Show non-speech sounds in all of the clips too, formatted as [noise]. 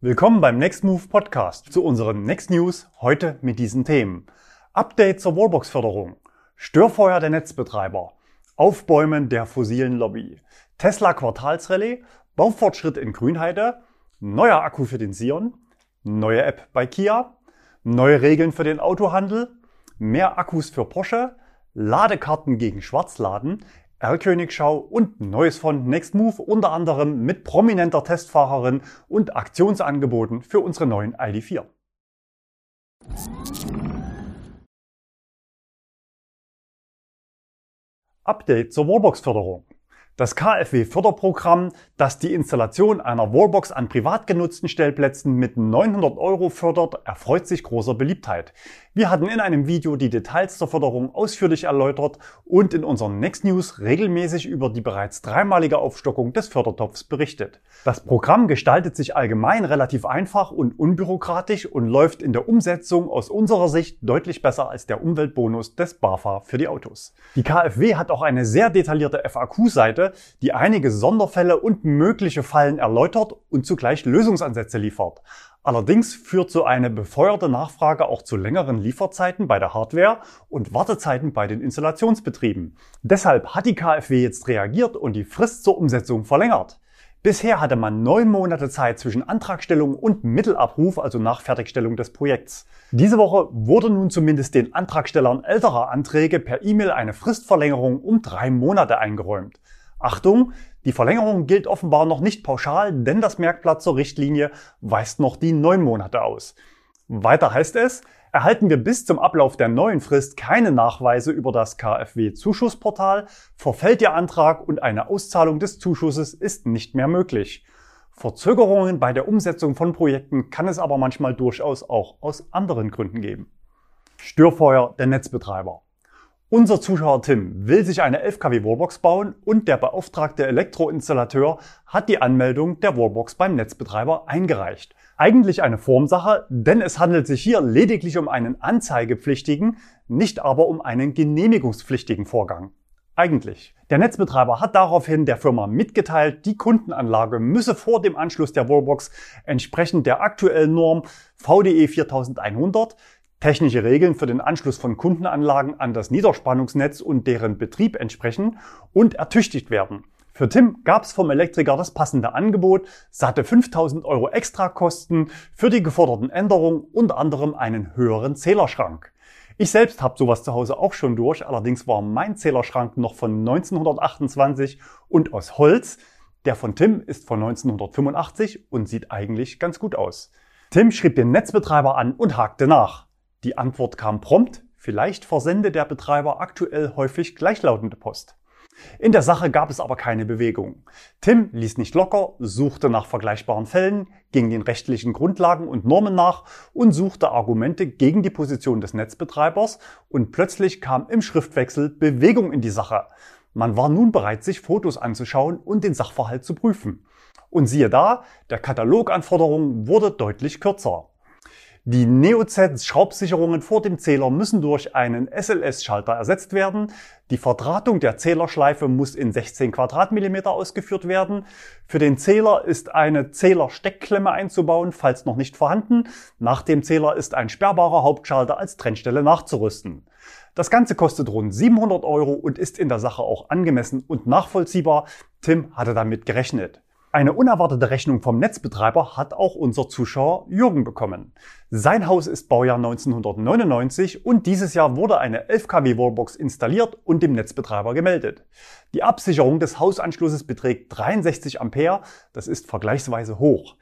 Willkommen beim Next Move Podcast zu unseren Next News heute mit diesen Themen. Update zur Wallbox-Förderung, Störfeuer der Netzbetreiber, Aufbäumen der fossilen Lobby, Tesla Quartalsrallye, Baufortschritt in Grünheide, neuer Akku für den Sion, neue App bei Kia, neue Regeln für den Autohandel, mehr Akkus für Porsche, Ladekarten gegen Schwarzladen, R-Königschau und Neues von Nextmove, unter anderem mit prominenter Testfahrerin und Aktionsangeboten für unsere neuen ID4. Update zur Wallbox-Förderung. Das KfW-Förderprogramm, das die Installation einer Wallbox an privat genutzten Stellplätzen mit 900 Euro fördert, erfreut sich großer Beliebtheit. Wir hatten in einem Video die Details zur Förderung ausführlich erläutert und in unseren Next News regelmäßig über die bereits dreimalige Aufstockung des Fördertopfs berichtet. Das Programm gestaltet sich allgemein relativ einfach und unbürokratisch und läuft in der Umsetzung aus unserer Sicht deutlich besser als der Umweltbonus des BAFA für die Autos. Die KfW hat auch eine sehr detaillierte FAQ-Seite, die einige Sonderfälle und mögliche Fallen erläutert und zugleich Lösungsansätze liefert. Allerdings führt so eine befeuerte Nachfrage auch zu längeren Lieferzeiten bei der Hardware und Wartezeiten bei den Installationsbetrieben. Deshalb hat die KfW jetzt reagiert und die Frist zur Umsetzung verlängert. Bisher hatte man neun Monate Zeit zwischen Antragstellung und Mittelabruf, also nach Fertigstellung des Projekts. Diese Woche wurde nun zumindest den Antragstellern älterer Anträge per E-Mail eine Fristverlängerung um drei Monate eingeräumt. Achtung, die Verlängerung gilt offenbar noch nicht pauschal, denn das Merkblatt zur Richtlinie weist noch die neun Monate aus. Weiter heißt es, erhalten wir bis zum Ablauf der neuen Frist keine Nachweise über das KfW-Zuschussportal, verfällt Ihr Antrag und eine Auszahlung des Zuschusses ist nicht mehr möglich. Verzögerungen bei der Umsetzung von Projekten kann es aber manchmal durchaus auch aus anderen Gründen geben. Störfeuer der Netzbetreiber. Unser Zuschauer Tim will sich eine 11 kW Wallbox bauen und der beauftragte Elektroinstallateur hat die Anmeldung der Wallbox beim Netzbetreiber eingereicht. Eigentlich eine Formsache, denn es handelt sich hier lediglich um einen anzeigepflichtigen, nicht aber um einen genehmigungspflichtigen Vorgang. Eigentlich. Der Netzbetreiber hat daraufhin der Firma mitgeteilt, die Kundenanlage müsse vor dem Anschluss der Wallbox entsprechend der aktuellen Norm VDE 4100 technische Regeln für den Anschluss von Kundenanlagen an das Niederspannungsnetz und deren Betrieb entsprechen und ertüchtigt werden. Für Tim gab es vom Elektriker das passende Angebot, satte 5000 Euro Extrakosten für die geforderten Änderungen, unter anderem einen höheren Zählerschrank. Ich selbst habe sowas zu Hause auch schon durch, allerdings war mein Zählerschrank noch von 1928 und aus Holz. Der von Tim ist von 1985 und sieht eigentlich ganz gut aus. Tim schrieb den Netzbetreiber an und hakte nach. Die Antwort kam prompt, vielleicht versende der Betreiber aktuell häufig gleichlautende Post. In der Sache gab es aber keine Bewegung. Tim ließ nicht locker, suchte nach vergleichbaren Fällen, ging den rechtlichen Grundlagen und Normen nach und suchte Argumente gegen die Position des Netzbetreibers und plötzlich kam im Schriftwechsel Bewegung in die Sache. Man war nun bereit, sich Fotos anzuschauen und den Sachverhalt zu prüfen. Und siehe da, der Kataloganforderungen wurde deutlich kürzer. Die NeoZ-Schraubsicherungen vor dem Zähler müssen durch einen SLS-Schalter ersetzt werden. Die Verdrahtung der Zählerschleife muss in 16 Quadratmillimeter ausgeführt werden. Für den Zähler ist eine Zählersteckklemme einzubauen, falls noch nicht vorhanden. Nach dem Zähler ist ein sperrbarer Hauptschalter als Trennstelle nachzurüsten. Das Ganze kostet rund 700 Euro und ist in der Sache auch angemessen und nachvollziehbar. Tim hatte damit gerechnet. Eine unerwartete Rechnung vom Netzbetreiber hat auch unser Zuschauer Jürgen bekommen. Sein Haus ist Baujahr 1999 und dieses Jahr wurde eine 11 kW Wallbox installiert und dem Netzbetreiber gemeldet. Die Absicherung des Hausanschlusses beträgt 63 Ampere, das ist vergleichsweise hoch.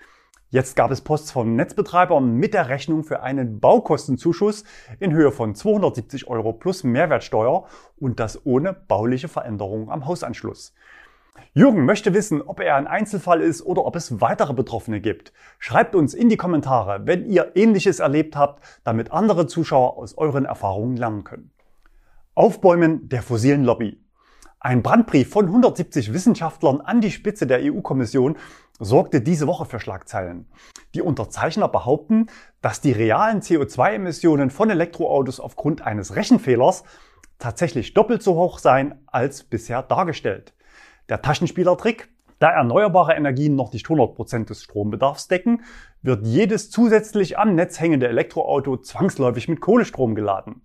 Jetzt gab es Post vom Netzbetreiber mit der Rechnung für einen Baukostenzuschuss in Höhe von 270 Euro plus Mehrwertsteuer und das ohne bauliche Veränderungen am Hausanschluss. Jürgen möchte wissen, ob er ein Einzelfall ist oder ob es weitere Betroffene gibt. Schreibt uns in die Kommentare, wenn ihr Ähnliches erlebt habt, damit andere Zuschauer aus euren Erfahrungen lernen können. Aufbäumen der fossilen Lobby. Ein Brandbrief von 170 Wissenschaftlern an die Spitze der EU-Kommission sorgte diese Woche für Schlagzeilen. Die Unterzeichner behaupten, dass die realen CO2-Emissionen von Elektroautos aufgrund eines Rechenfehlers tatsächlich doppelt so hoch seien als bisher dargestellt. Der Taschenspielertrick, Da erneuerbare Energien noch nicht 100% des Strombedarfs decken, wird jedes zusätzlich am Netz hängende Elektroauto zwangsläufig mit Kohlestrom geladen.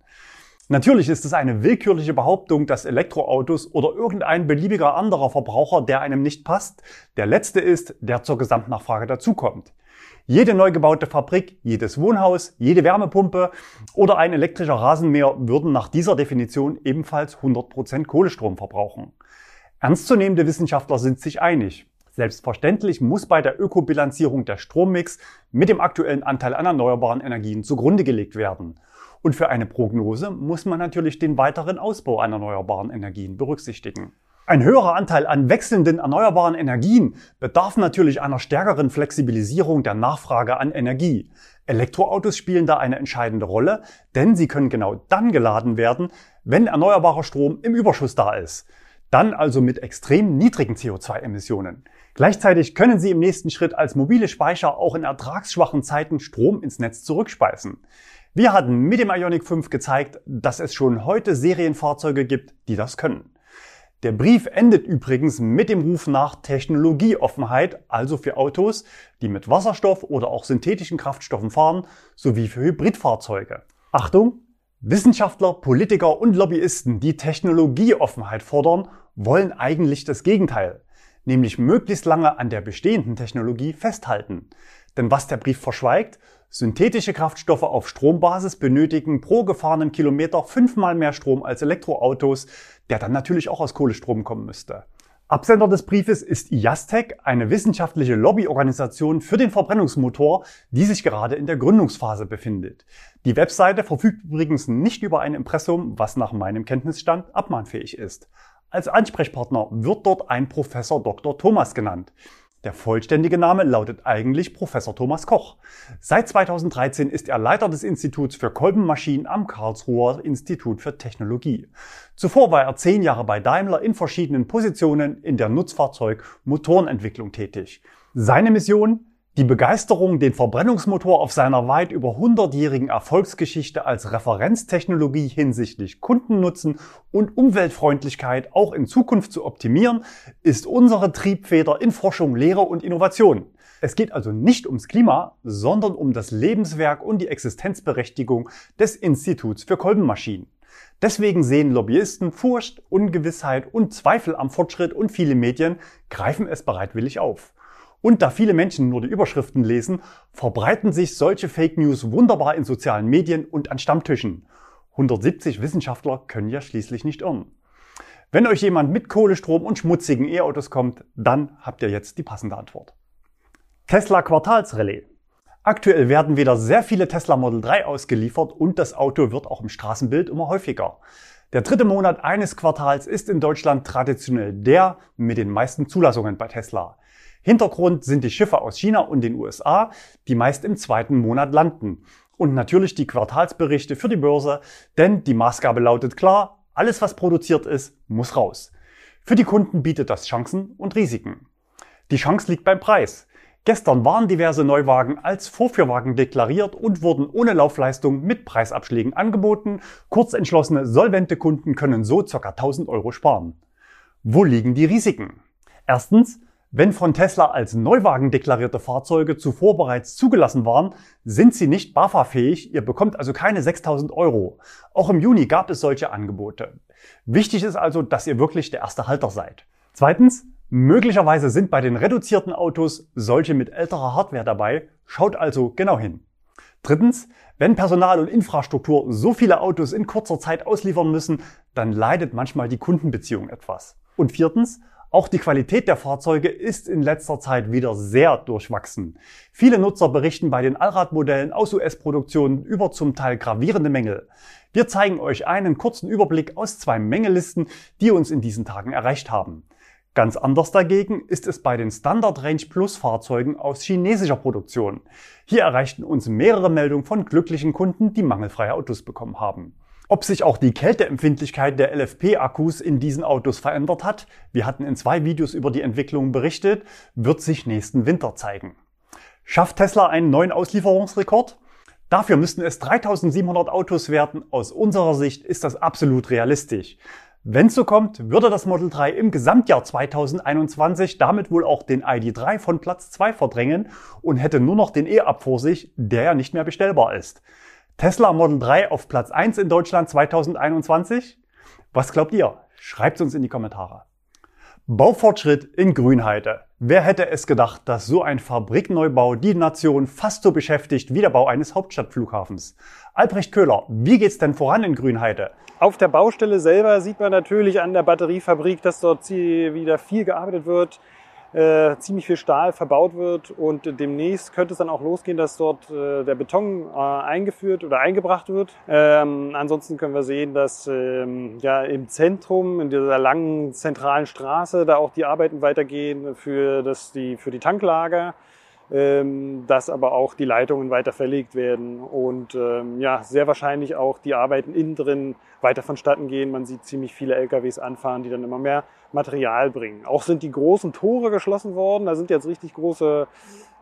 Natürlich ist es eine willkürliche Behauptung, dass Elektroautos oder irgendein beliebiger anderer Verbraucher, der einem nicht passt, der letzte ist, der zur Gesamtnachfrage dazukommt. Jede neu gebaute Fabrik, jedes Wohnhaus, jede Wärmepumpe oder ein elektrischer Rasenmäher würden nach dieser Definition ebenfalls 100% Kohlestrom verbrauchen. Ernstzunehmende Wissenschaftler sind sich einig. Selbstverständlich muss bei der Ökobilanzierung der Strommix mit dem aktuellen Anteil an erneuerbaren Energien zugrunde gelegt werden. Und für eine Prognose muss man natürlich den weiteren Ausbau an erneuerbaren Energien berücksichtigen. Ein höherer Anteil an wechselnden erneuerbaren Energien bedarf natürlich einer stärkeren Flexibilisierung der Nachfrage an Energie. Elektroautos spielen da eine entscheidende Rolle, denn sie können genau dann geladen werden, wenn erneuerbarer Strom im Überschuss da ist. Dann also mit extrem niedrigen CO2-Emissionen. Gleichzeitig können sie im nächsten Schritt als mobile Speicher auch in ertragsschwachen Zeiten Strom ins Netz zurückspeisen. Wir hatten mit dem Ionic 5 gezeigt, dass es schon heute Serienfahrzeuge gibt, die das können. Der Brief endet übrigens mit dem Ruf nach Technologieoffenheit, also für Autos, die mit Wasserstoff oder auch synthetischen Kraftstoffen fahren, sowie für Hybridfahrzeuge. Achtung! Wissenschaftler, Politiker und Lobbyisten, die Technologieoffenheit fordern, wollen eigentlich das Gegenteil, nämlich möglichst lange an der bestehenden Technologie festhalten. Denn was der Brief verschweigt, synthetische Kraftstoffe auf Strombasis benötigen pro gefahrenen Kilometer fünfmal mehr Strom als Elektroautos, der dann natürlich auch aus Kohlestrom kommen müsste. Absender des Briefes ist IASTEC, eine wissenschaftliche Lobbyorganisation für den Verbrennungsmotor, die sich gerade in der Gründungsphase befindet. Die Webseite verfügt übrigens nicht über ein Impressum, was nach meinem Kenntnisstand abmahnfähig ist. Als Ansprechpartner wird dort ein Professor Dr. Thomas genannt. Der vollständige Name lautet eigentlich Professor Thomas Koch. Seit 2013 ist er Leiter des Instituts für Kolbenmaschinen am Karlsruher Institut für Technologie. Zuvor war er zehn Jahre bei Daimler in verschiedenen Positionen in der Nutzfahrzeug-Motorenentwicklung tätig. Seine Mission? Die Begeisterung, den Verbrennungsmotor auf seiner weit über 100-jährigen Erfolgsgeschichte als Referenztechnologie hinsichtlich Kundennutzen und Umweltfreundlichkeit auch in Zukunft zu optimieren, ist unsere Triebfeder in Forschung, Lehre und Innovation. Es geht also nicht ums Klima, sondern um das Lebenswerk und die Existenzberechtigung des Instituts für Kolbenmaschinen. Deswegen sehen Lobbyisten Furcht, Ungewissheit und Zweifel am Fortschritt und viele Medien greifen es bereitwillig auf. Und da viele Menschen nur die Überschriften lesen, verbreiten sich solche Fake News wunderbar in sozialen Medien und an Stammtischen. 170 Wissenschaftler können ja schließlich nicht irren. Wenn euch jemand mit Kohlestrom und schmutzigen E-Autos kommt, dann habt ihr jetzt die passende Antwort. Tesla Quartalsrelais. Aktuell werden wieder sehr viele Tesla Model 3 ausgeliefert und das Auto wird auch im Straßenbild immer häufiger. Der dritte Monat eines Quartals ist in Deutschland traditionell der mit den meisten Zulassungen bei Tesla. Hintergrund sind die Schiffe aus China und den USA, die meist im zweiten Monat landen. Und natürlich die Quartalsberichte für die Börse, denn die Maßgabe lautet klar, alles was produziert ist, muss raus. Für die Kunden bietet das Chancen und Risiken. Die Chance liegt beim Preis. Gestern waren diverse Neuwagen als Vorführwagen deklariert und wurden ohne Laufleistung mit Preisabschlägen angeboten. Kurzentschlossene, solvente Kunden können so ca. 1000 Euro sparen. Wo liegen die Risiken? Erstens, wenn von Tesla als Neuwagen deklarierte Fahrzeuge zuvor bereits zugelassen waren, sind sie nicht BAFA-fähig. Ihr bekommt also keine 6000 Euro. Auch im Juni gab es solche Angebote. Wichtig ist also, dass ihr wirklich der erste Halter seid. Zweitens, möglicherweise sind bei den reduzierten Autos solche mit älterer Hardware dabei. Schaut also genau hin. Drittens, wenn Personal und Infrastruktur so viele Autos in kurzer Zeit ausliefern müssen, dann leidet manchmal die Kundenbeziehung etwas. Und viertens, auch die Qualität der Fahrzeuge ist in letzter Zeit wieder sehr durchwachsen. Viele Nutzer berichten bei den Allradmodellen aus US-Produktionen über zum Teil gravierende Mängel. Wir zeigen euch einen kurzen Überblick aus zwei Mängellisten, die uns in diesen Tagen erreicht haben. Ganz anders dagegen ist es bei den Standard Range Plus Fahrzeugen aus chinesischer Produktion. Hier erreichten uns mehrere Meldungen von glücklichen Kunden, die mangelfreie Autos bekommen haben. Ob sich auch die Kälteempfindlichkeit der LFP-Akkus in diesen Autos verändert hat, wir hatten in zwei Videos über die Entwicklung berichtet, wird sich nächsten Winter zeigen. Schafft Tesla einen neuen Auslieferungsrekord? Dafür müssten es 3700 Autos werden. Aus unserer Sicht ist das absolut realistisch. Wenn es so kommt, würde das Model 3 im Gesamtjahr 2021 damit wohl auch den ID3 von Platz 2 verdrängen und hätte nur noch den E-Up vor sich, der ja nicht mehr bestellbar ist. Tesla Model 3 auf Platz 1 in Deutschland 2021? Was glaubt ihr? Schreibt uns in die Kommentare. Baufortschritt in Grünheide. Wer hätte es gedacht, dass so ein Fabrikneubau die Nation fast so beschäftigt wie der Bau eines Hauptstadtflughafens? Albrecht Köhler, wie geht's denn voran in Grünheide? Auf der Baustelle selber sieht man natürlich an der Batteriefabrik, dass dort wieder viel gearbeitet wird, äh, ziemlich viel Stahl verbaut wird und demnächst könnte es dann auch losgehen, dass dort äh, der Beton äh, eingeführt oder eingebracht wird. Ähm, ansonsten können wir sehen, dass ähm, ja im Zentrum, in dieser langen zentralen Straße, da auch die Arbeiten weitergehen für, das, die, für die Tanklager ähm, dass aber auch die Leitungen weiter verlegt werden und ähm, ja, sehr wahrscheinlich auch die Arbeiten innen drin weiter vonstatten gehen. Man sieht ziemlich viele LKWs anfahren, die dann immer mehr Material bringen. Auch sind die großen Tore geschlossen worden. Da sind jetzt richtig große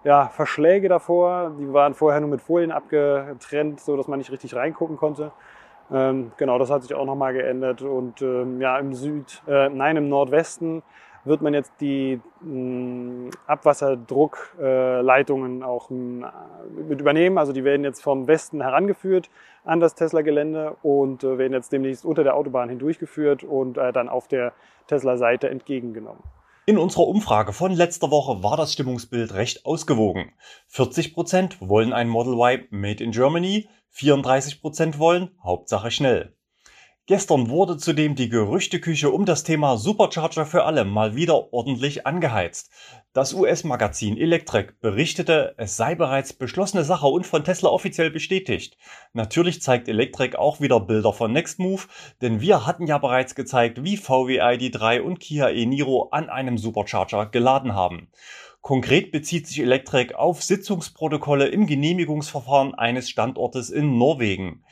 ja, Verschläge davor. Die waren vorher nur mit Folien abgetrennt, so dass man nicht richtig reingucken konnte. Ähm, genau, das hat sich auch nochmal geändert. Und ähm, ja, im Süd, äh, nein, im Nordwesten wird man jetzt die mh, Abwasserdruckleitungen auch mh, mit übernehmen. Also die werden jetzt vom Westen herangeführt an das Tesla-Gelände und äh, werden jetzt demnächst unter der Autobahn hindurchgeführt und äh, dann auf der Tesla-Seite entgegengenommen. In unserer Umfrage von letzter Woche war das Stimmungsbild recht ausgewogen. 40 Prozent wollen ein Model Y Made in Germany, 34 Prozent wollen Hauptsache schnell. Gestern wurde zudem die Gerüchteküche um das Thema Supercharger für alle mal wieder ordentlich angeheizt. Das US-Magazin Electrek berichtete, es sei bereits beschlossene Sache und von Tesla offiziell bestätigt. Natürlich zeigt Electrek auch wieder Bilder von Nextmove, denn wir hatten ja bereits gezeigt, wie VW ID3 und Kia e-Niro an einem Supercharger geladen haben. Konkret bezieht sich Electrek auf Sitzungsprotokolle im Genehmigungsverfahren eines Standortes in Norwegen.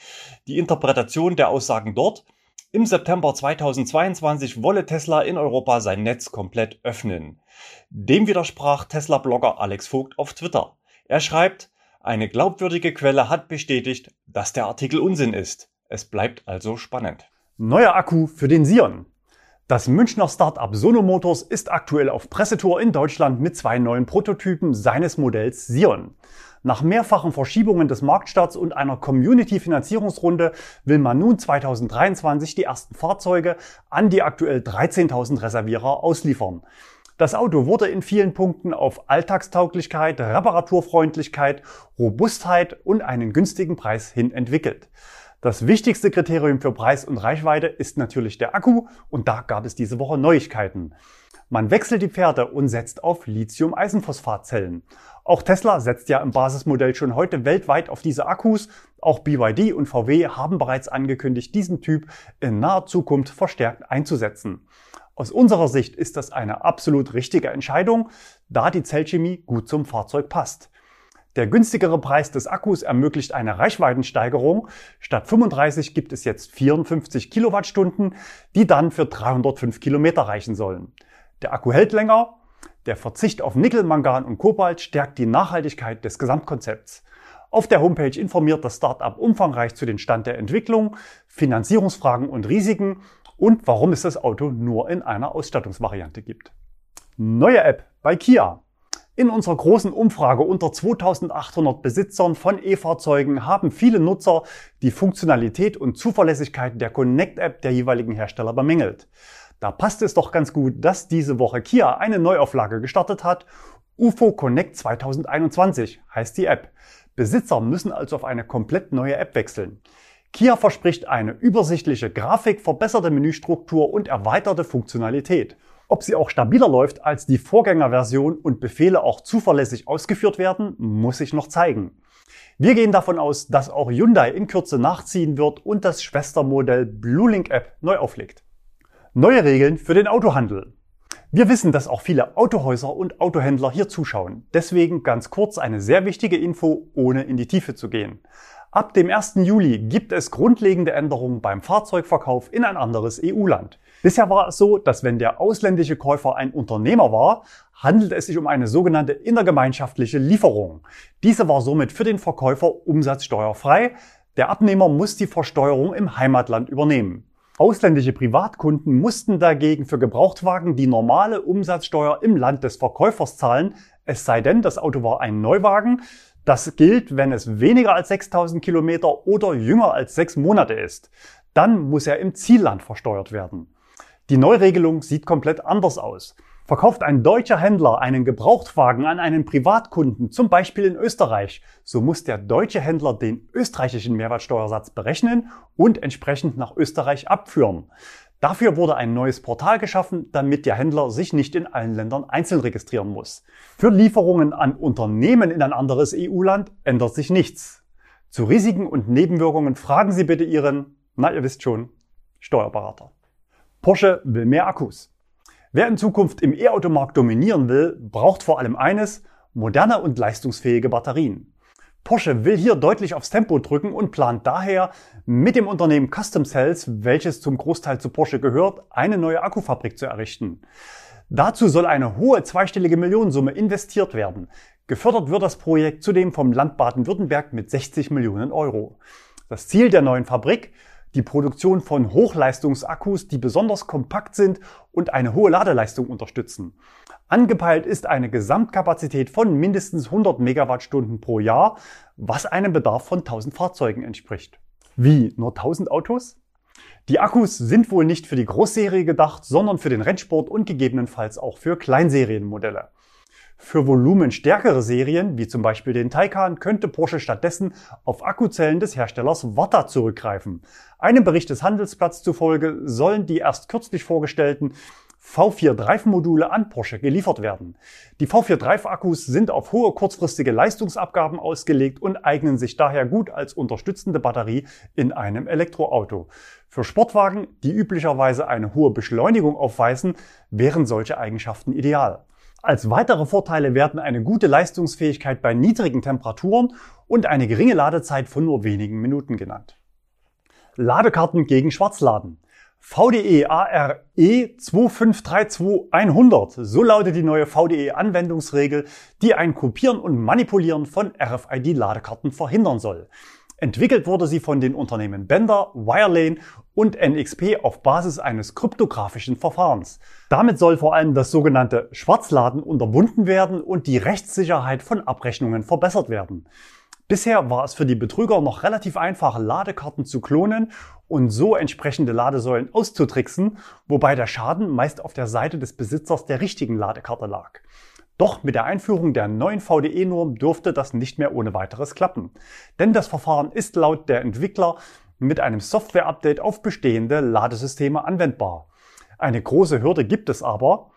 Die Interpretation der Aussagen dort im September 2022 wolle Tesla in Europa sein Netz komplett öffnen. Dem widersprach Tesla-Blogger Alex Vogt auf Twitter. Er schreibt, eine glaubwürdige Quelle hat bestätigt, dass der Artikel Unsinn ist. Es bleibt also spannend. Neuer Akku für den Sion. Das Münchner Startup Sono Motors ist aktuell auf Pressetour in Deutschland mit zwei neuen Prototypen seines Modells Sion. Nach mehrfachen Verschiebungen des Marktstarts und einer Community-Finanzierungsrunde will man nun 2023 die ersten Fahrzeuge an die aktuell 13.000 Reservierer ausliefern. Das Auto wurde in vielen Punkten auf Alltagstauglichkeit, Reparaturfreundlichkeit, Robustheit und einen günstigen Preis hin entwickelt. Das wichtigste Kriterium für Preis und Reichweite ist natürlich der Akku und da gab es diese Woche Neuigkeiten. Man wechselt die Pferde und setzt auf Lithium-Eisenphosphatzellen. Auch Tesla setzt ja im Basismodell schon heute weltweit auf diese Akkus. Auch BYD und VW haben bereits angekündigt, diesen Typ in naher Zukunft verstärkt einzusetzen. Aus unserer Sicht ist das eine absolut richtige Entscheidung, da die Zellchemie gut zum Fahrzeug passt. Der günstigere Preis des Akkus ermöglicht eine Reichweitensteigerung. Statt 35 gibt es jetzt 54 Kilowattstunden, die dann für 305 Kilometer reichen sollen. Der Akku hält länger. Der Verzicht auf Nickel, Mangan und Kobalt stärkt die Nachhaltigkeit des Gesamtkonzepts. Auf der Homepage informiert das Startup umfangreich zu den Stand der Entwicklung, Finanzierungsfragen und Risiken und warum es das Auto nur in einer Ausstattungsvariante gibt. Neue App bei Kia. In unserer großen Umfrage unter 2800 Besitzern von E-Fahrzeugen haben viele Nutzer die Funktionalität und Zuverlässigkeit der Connect-App der jeweiligen Hersteller bemängelt. Da passt es doch ganz gut, dass diese Woche Kia eine Neuauflage gestartet hat. UFO Connect 2021 heißt die App. Besitzer müssen also auf eine komplett neue App wechseln. Kia verspricht eine übersichtliche Grafik, verbesserte Menüstruktur und erweiterte Funktionalität. Ob sie auch stabiler läuft als die Vorgängerversion und Befehle auch zuverlässig ausgeführt werden, muss sich noch zeigen. Wir gehen davon aus, dass auch Hyundai in Kürze nachziehen wird und das Schwestermodell BlueLink App neu auflegt. Neue Regeln für den Autohandel. Wir wissen, dass auch viele Autohäuser und Autohändler hier zuschauen. Deswegen ganz kurz eine sehr wichtige Info, ohne in die Tiefe zu gehen. Ab dem 1. Juli gibt es grundlegende Änderungen beim Fahrzeugverkauf in ein anderes EU-Land. Bisher war es so, dass wenn der ausländische Käufer ein Unternehmer war, handelt es sich um eine sogenannte innergemeinschaftliche Lieferung. Diese war somit für den Verkäufer umsatzsteuerfrei. Der Abnehmer muss die Versteuerung im Heimatland übernehmen. Ausländische Privatkunden mussten dagegen für Gebrauchtwagen die normale Umsatzsteuer im Land des Verkäufers zahlen, es sei denn, das Auto war ein Neuwagen. Das gilt, wenn es weniger als 6000 Kilometer oder jünger als sechs Monate ist. Dann muss er im Zielland versteuert werden. Die Neuregelung sieht komplett anders aus. Verkauft ein deutscher Händler einen Gebrauchtwagen an einen Privatkunden, zum Beispiel in Österreich, so muss der deutsche Händler den österreichischen Mehrwertsteuersatz berechnen und entsprechend nach Österreich abführen. Dafür wurde ein neues Portal geschaffen, damit der Händler sich nicht in allen Ländern einzeln registrieren muss. Für Lieferungen an Unternehmen in ein anderes EU-Land ändert sich nichts. Zu Risiken und Nebenwirkungen fragen Sie bitte Ihren, na ihr wisst schon, Steuerberater. Porsche will mehr Akkus. Wer in Zukunft im E-Automarkt dominieren will, braucht vor allem eines, moderne und leistungsfähige Batterien. Porsche will hier deutlich aufs Tempo drücken und plant daher mit dem Unternehmen Custom Cells, welches zum Großteil zu Porsche gehört, eine neue Akkufabrik zu errichten. Dazu soll eine hohe zweistellige Millionensumme investiert werden. Gefördert wird das Projekt zudem vom Land Baden-Württemberg mit 60 Millionen Euro. Das Ziel der neuen Fabrik die Produktion von Hochleistungsakkus, die besonders kompakt sind und eine hohe Ladeleistung unterstützen. Angepeilt ist eine Gesamtkapazität von mindestens 100 Megawattstunden pro Jahr, was einem Bedarf von 1000 Fahrzeugen entspricht. Wie, nur 1000 Autos? Die Akkus sind wohl nicht für die Großserie gedacht, sondern für den Rennsport und gegebenenfalls auch für Kleinserienmodelle. Für volumenstärkere Serien, wie zum Beispiel den Taycan, könnte Porsche stattdessen auf Akkuzellen des Herstellers Watta zurückgreifen. Einem Bericht des Handelsblatts zufolge sollen die erst kürzlich vorgestellten V4 Drive-Module an Porsche geliefert werden. Die V4 Drive-Akkus sind auf hohe kurzfristige Leistungsabgaben ausgelegt und eignen sich daher gut als unterstützende Batterie in einem Elektroauto. Für Sportwagen, die üblicherweise eine hohe Beschleunigung aufweisen, wären solche Eigenschaften ideal. Als weitere Vorteile werden eine gute Leistungsfähigkeit bei niedrigen Temperaturen und eine geringe Ladezeit von nur wenigen Minuten genannt. Ladekarten gegen Schwarzladen. VDE ARE 2532100, so lautet die neue VDE Anwendungsregel, die ein Kopieren und Manipulieren von RFID-Ladekarten verhindern soll. Entwickelt wurde sie von den Unternehmen Bender, Wirelane und NXP auf Basis eines kryptografischen Verfahrens. Damit soll vor allem das sogenannte Schwarzladen unterbunden werden und die Rechtssicherheit von Abrechnungen verbessert werden. Bisher war es für die Betrüger noch relativ einfach, Ladekarten zu klonen und so entsprechende Ladesäulen auszutricksen, wobei der Schaden meist auf der Seite des Besitzers der richtigen Ladekarte lag. Doch mit der Einführung der neuen VDE-Norm dürfte das nicht mehr ohne weiteres klappen. Denn das Verfahren ist laut der Entwickler mit einem Software-Update auf bestehende Ladesysteme anwendbar. Eine große Hürde gibt es aber.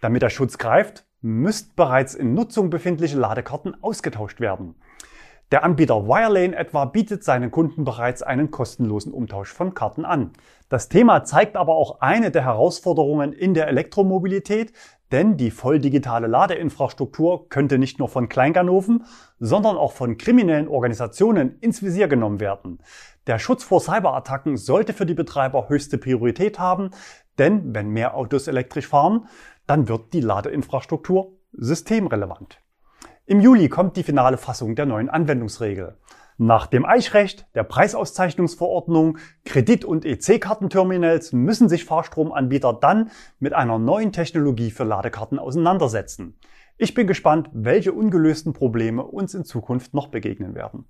Damit der Schutz greift, müssten bereits in Nutzung befindliche Ladekarten ausgetauscht werden. Der Anbieter Wirelane etwa bietet seinen Kunden bereits einen kostenlosen Umtausch von Karten an. Das Thema zeigt aber auch eine der Herausforderungen in der Elektromobilität, denn die voll digitale Ladeinfrastruktur könnte nicht nur von Kleinganoven, sondern auch von kriminellen Organisationen ins Visier genommen werden. Der Schutz vor Cyberattacken sollte für die Betreiber höchste Priorität haben, denn wenn mehr Autos elektrisch fahren, dann wird die Ladeinfrastruktur systemrelevant. Im Juli kommt die finale Fassung der neuen Anwendungsregel. Nach dem Eichrecht, der Preisauszeichnungsverordnung, Kredit- und EC-Kartenterminals müssen sich Fahrstromanbieter dann mit einer neuen Technologie für Ladekarten auseinandersetzen. Ich bin gespannt, welche ungelösten Probleme uns in Zukunft noch begegnen werden.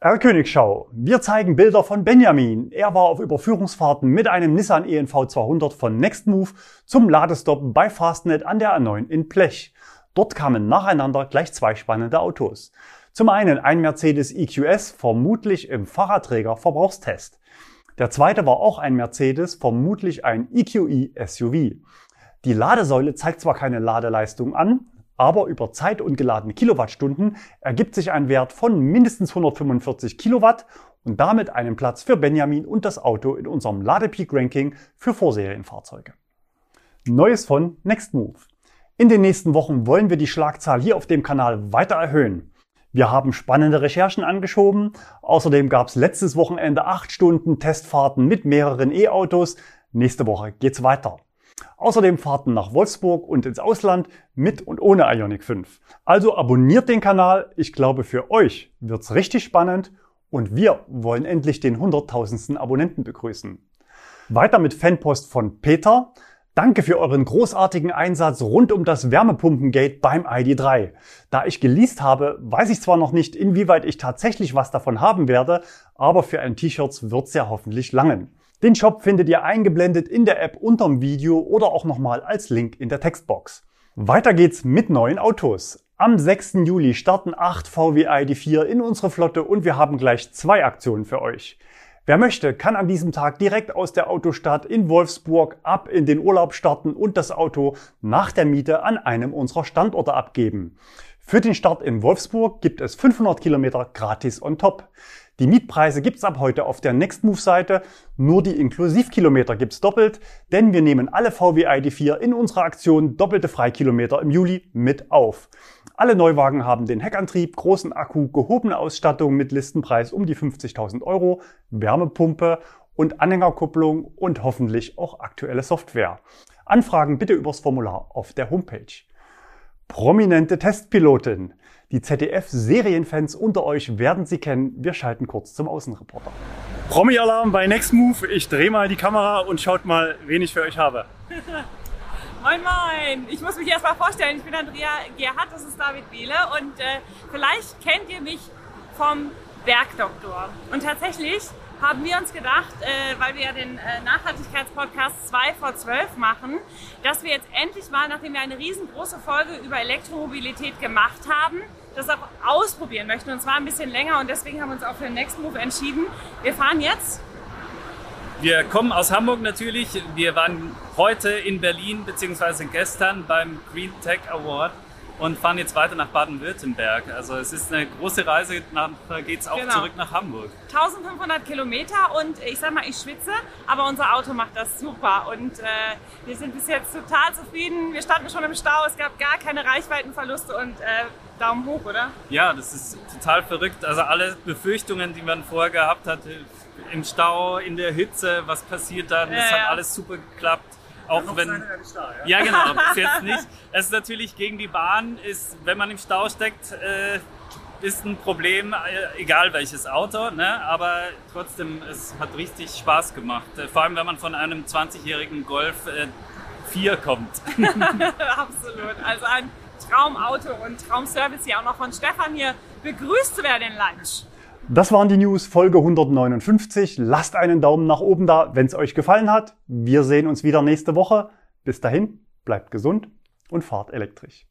R-Königschau. Wir zeigen Bilder von Benjamin. Er war auf Überführungsfahrten mit einem Nissan ENV 200 von Nextmove zum Ladestopp bei Fastnet an der A9 in Plech. Dort kamen nacheinander gleich zwei spannende Autos. Zum einen ein Mercedes EQS, vermutlich im Fahrradträger Verbrauchstest. Der zweite war auch ein Mercedes, vermutlich ein EQE SUV. Die Ladesäule zeigt zwar keine Ladeleistung an, aber über Zeit und geladene Kilowattstunden ergibt sich ein Wert von mindestens 145 Kilowatt und damit einen Platz für Benjamin und das Auto in unserem Ladepeak Ranking für Vorserienfahrzeuge. Neues von Nextmove. In den nächsten Wochen wollen wir die Schlagzahl hier auf dem Kanal weiter erhöhen. Wir haben spannende Recherchen angeschoben. Außerdem gab es letztes Wochenende acht Stunden Testfahrten mit mehreren E-Autos. Nächste Woche geht's weiter. Außerdem Fahrten nach Wolfsburg und ins Ausland mit und ohne Ionic 5. Also abonniert den Kanal. Ich glaube, für euch wird's richtig spannend und wir wollen endlich den hunderttausendsten Abonnenten begrüßen. Weiter mit Fanpost von Peter. Danke für euren großartigen Einsatz rund um das Wärmepumpengate beim ID3. Da ich geleast habe, weiß ich zwar noch nicht, inwieweit ich tatsächlich was davon haben werde, aber für ein T-Shirt wird's ja hoffentlich langen. Den Shop findet ihr eingeblendet in der App unterm Video oder auch nochmal als Link in der Textbox. Weiter geht's mit neuen Autos. Am 6. Juli starten 8 VW ID4 in unsere Flotte und wir haben gleich zwei Aktionen für euch. Wer möchte, kann an diesem Tag direkt aus der Autostadt in Wolfsburg ab in den Urlaub starten und das Auto nach der Miete an einem unserer Standorte abgeben. Für den Start in Wolfsburg gibt es 500 Kilometer gratis on top. Die Mietpreise gibt's ab heute auf der Nextmove-Seite, nur die Inklusivkilometer gibt's doppelt, denn wir nehmen alle VW ID4 in unserer Aktion Doppelte Freikilometer im Juli mit auf. Alle Neuwagen haben den Heckantrieb, großen Akku, gehobene Ausstattung mit Listenpreis um die 50.000 Euro, Wärmepumpe und Anhängerkupplung und hoffentlich auch aktuelle Software. Anfragen bitte übers Formular auf der Homepage. Prominente Testpilotin. Die ZDF-Serienfans unter euch werden sie kennen. Wir schalten kurz zum Außenreporter. Promi-Alarm bei Next Move. Ich drehe mal die Kamera und schaut mal, wen ich für euch habe. [laughs] Moin Moin! Ich muss mich erst mal vorstellen, ich bin Andrea Gerhardt, das ist David Behle und äh, vielleicht kennt ihr mich vom Bergdoktor. Und tatsächlich haben wir uns gedacht, äh, weil wir ja den äh, Nachhaltigkeitspodcast 2 vor 12 machen, dass wir jetzt endlich mal, nachdem wir eine riesengroße Folge über Elektromobilität gemacht haben, das auch ausprobieren möchten. Und zwar ein bisschen länger und deswegen haben wir uns auch für den Next Move entschieden. Wir fahren jetzt. Wir kommen aus Hamburg natürlich. Wir waren heute in Berlin beziehungsweise gestern beim Green Tech Award und fahren jetzt weiter nach Baden-Württemberg. Also es ist eine große Reise, nachher geht es auch genau. zurück nach Hamburg. 1500 Kilometer und ich sag mal, ich schwitze, aber unser Auto macht das super und äh, wir sind bis jetzt total zufrieden. Wir standen schon im Stau, es gab gar keine Reichweitenverluste und äh, Daumen hoch, oder? Ja, das ist total verrückt. Also alle Befürchtungen, die man vorher gehabt hatte, im Stau, in der Hitze, was passiert dann, das ja, hat alles super geklappt auch ja, wenn. Da, ja? ja? genau, bis jetzt nicht. Es ist natürlich gegen die Bahn, ist, wenn man im Stau steckt, äh, ist ein Problem, äh, egal welches Auto, ne? aber trotzdem, es hat richtig Spaß gemacht. Äh, vor allem, wenn man von einem 20-jährigen Golf äh, 4 kommt. [laughs] [laughs] Absolut. Also ein Traumauto und Traumservice hier auch noch von Stefan hier begrüßt zu werden in Lunch. Das waren die News Folge 159. Lasst einen Daumen nach oben da, wenn es euch gefallen hat. Wir sehen uns wieder nächste Woche. Bis dahin, bleibt gesund und fahrt elektrisch.